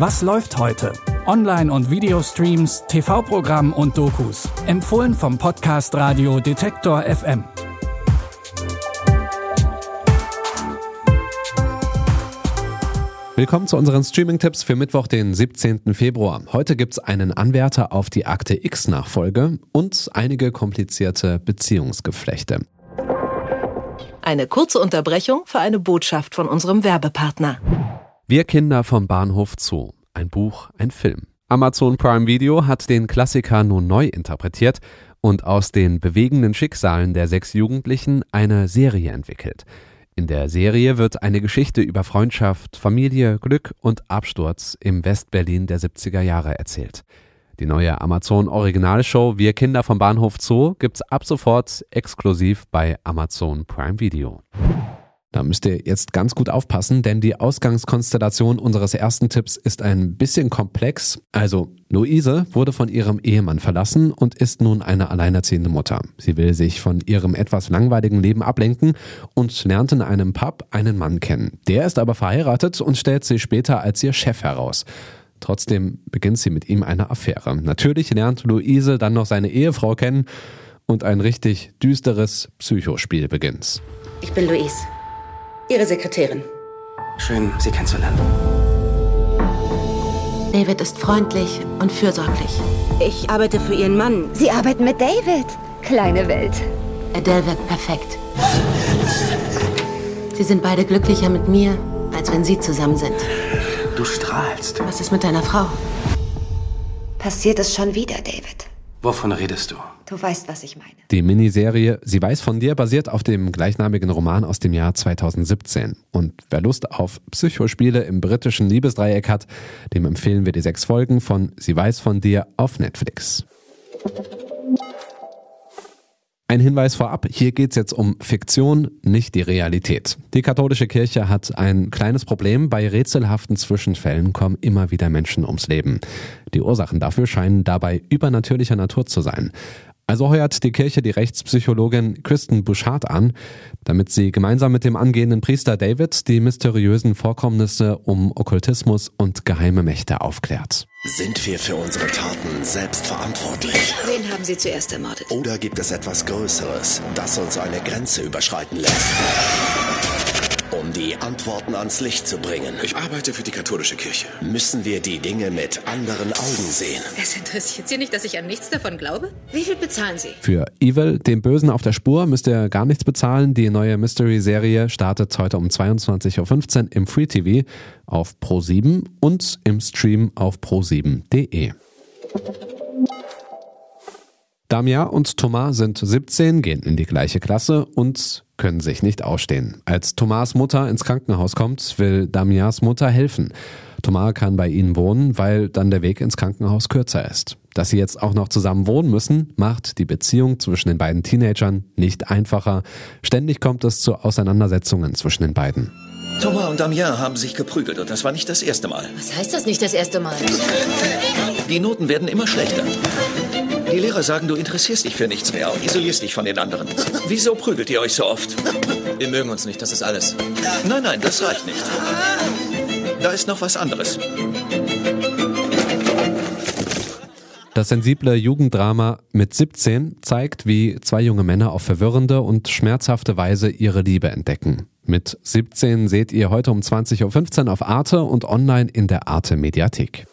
Was läuft heute? Online- und Videostreams, TV-Programm und Dokus. Empfohlen vom Podcast Radio Detektor FM. Willkommen zu unseren Streaming-Tipps für Mittwoch, den 17. Februar. Heute gibt's einen Anwärter auf die Akte X-Nachfolge und einige komplizierte Beziehungsgeflechte. Eine kurze Unterbrechung für eine Botschaft von unserem Werbepartner. Wir Kinder vom Bahnhof Zoo. Ein Buch, ein Film. Amazon Prime Video hat den Klassiker nun neu interpretiert und aus den bewegenden Schicksalen der sechs Jugendlichen eine Serie entwickelt. In der Serie wird eine Geschichte über Freundschaft, Familie, Glück und Absturz im Westberlin der 70er Jahre erzählt. Die neue Amazon Originalshow Wir Kinder vom Bahnhof Zoo gibt's ab sofort exklusiv bei Amazon Prime Video. Da müsst ihr jetzt ganz gut aufpassen, denn die Ausgangskonstellation unseres ersten Tipps ist ein bisschen komplex. Also, Luise wurde von ihrem Ehemann verlassen und ist nun eine alleinerziehende Mutter. Sie will sich von ihrem etwas langweiligen Leben ablenken und lernt in einem Pub einen Mann kennen. Der ist aber verheiratet und stellt sich später als ihr Chef heraus. Trotzdem beginnt sie mit ihm eine Affäre. Natürlich lernt Luise dann noch seine Ehefrau kennen und ein richtig düsteres Psychospiel beginnt. Ich bin Luise. Ihre Sekretärin. Schön, Sie kennenzulernen. David ist freundlich und fürsorglich. Ich arbeite für Ihren Mann. Sie arbeiten mit David. Kleine Welt. Adele wirkt perfekt. Sie sind beide glücklicher mit mir, als wenn Sie zusammen sind. Du strahlst. Was ist mit deiner Frau? Passiert es schon wieder, David? Wovon redest du? Du weißt, was ich meine. Die Miniserie Sie weiß von dir basiert auf dem gleichnamigen Roman aus dem Jahr 2017. Und wer Lust auf Psychospiele im britischen Liebesdreieck hat, dem empfehlen wir die sechs Folgen von Sie weiß von dir auf Netflix. Ein Hinweis vorab, hier geht's jetzt um Fiktion, nicht die Realität. Die katholische Kirche hat ein kleines Problem, bei rätselhaften Zwischenfällen kommen immer wieder Menschen ums Leben. Die Ursachen dafür scheinen dabei übernatürlicher Natur zu sein. Also heuert die Kirche die Rechtspsychologin Kristen Bouchard an, damit sie gemeinsam mit dem angehenden Priester David die mysteriösen Vorkommnisse um Okkultismus und geheime Mächte aufklärt. Sind wir für unsere Taten selbst verantwortlich? Wen haben Sie zuerst ermordet? Oder gibt es etwas Größeres, das uns eine Grenze überschreiten lässt? Um die Antworten ans Licht zu bringen, Ich arbeite für die katholische Kirche. müssen wir die Dinge mit anderen Augen sehen. Es interessiert Sie nicht, dass ich an nichts davon glaube? Wie viel bezahlen Sie? Für Evil, dem Bösen auf der Spur, müsst ihr gar nichts bezahlen. Die neue Mystery-Serie startet heute um 22.15 Uhr im Free TV auf Pro7 und im Stream auf pro7.de. Damia und Thomas sind 17, gehen in die gleiche Klasse und können sich nicht ausstehen. Als Thomas Mutter ins Krankenhaus kommt, will Damias Mutter helfen. Thomas kann bei ihnen wohnen, weil dann der Weg ins Krankenhaus kürzer ist. Dass sie jetzt auch noch zusammen wohnen müssen, macht die Beziehung zwischen den beiden Teenagern nicht einfacher. Ständig kommt es zu Auseinandersetzungen zwischen den beiden. Thomas und Damien haben sich geprügelt und das war nicht das erste Mal. Was heißt das nicht das erste Mal? Die Noten werden immer schlechter. Die Lehrer sagen, du interessierst dich für nichts mehr und isolierst dich von den anderen. Wieso prügelt ihr euch so oft? Wir mögen uns nicht, das ist alles. Nein, nein, das reicht nicht. Da ist noch was anderes. Das sensible Jugenddrama mit 17 zeigt, wie zwei junge Männer auf verwirrende und schmerzhafte Weise ihre Liebe entdecken. Mit 17 seht ihr heute um 20.15 Uhr auf Arte und online in der Arte Mediathek.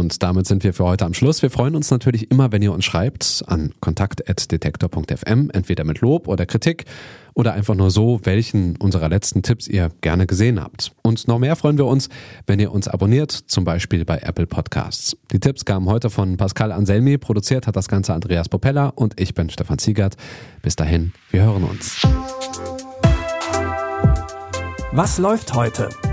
Und damit sind wir für heute am Schluss. Wir freuen uns natürlich immer, wenn ihr uns schreibt an kontakt.detektor.fm, entweder mit Lob oder Kritik oder einfach nur so, welchen unserer letzten Tipps ihr gerne gesehen habt. Und noch mehr freuen wir uns, wenn ihr uns abonniert, zum Beispiel bei Apple Podcasts. Die Tipps kamen heute von Pascal Anselmi, produziert hat das Ganze Andreas Popella und ich bin Stefan Ziegert. Bis dahin, wir hören uns. Was läuft heute?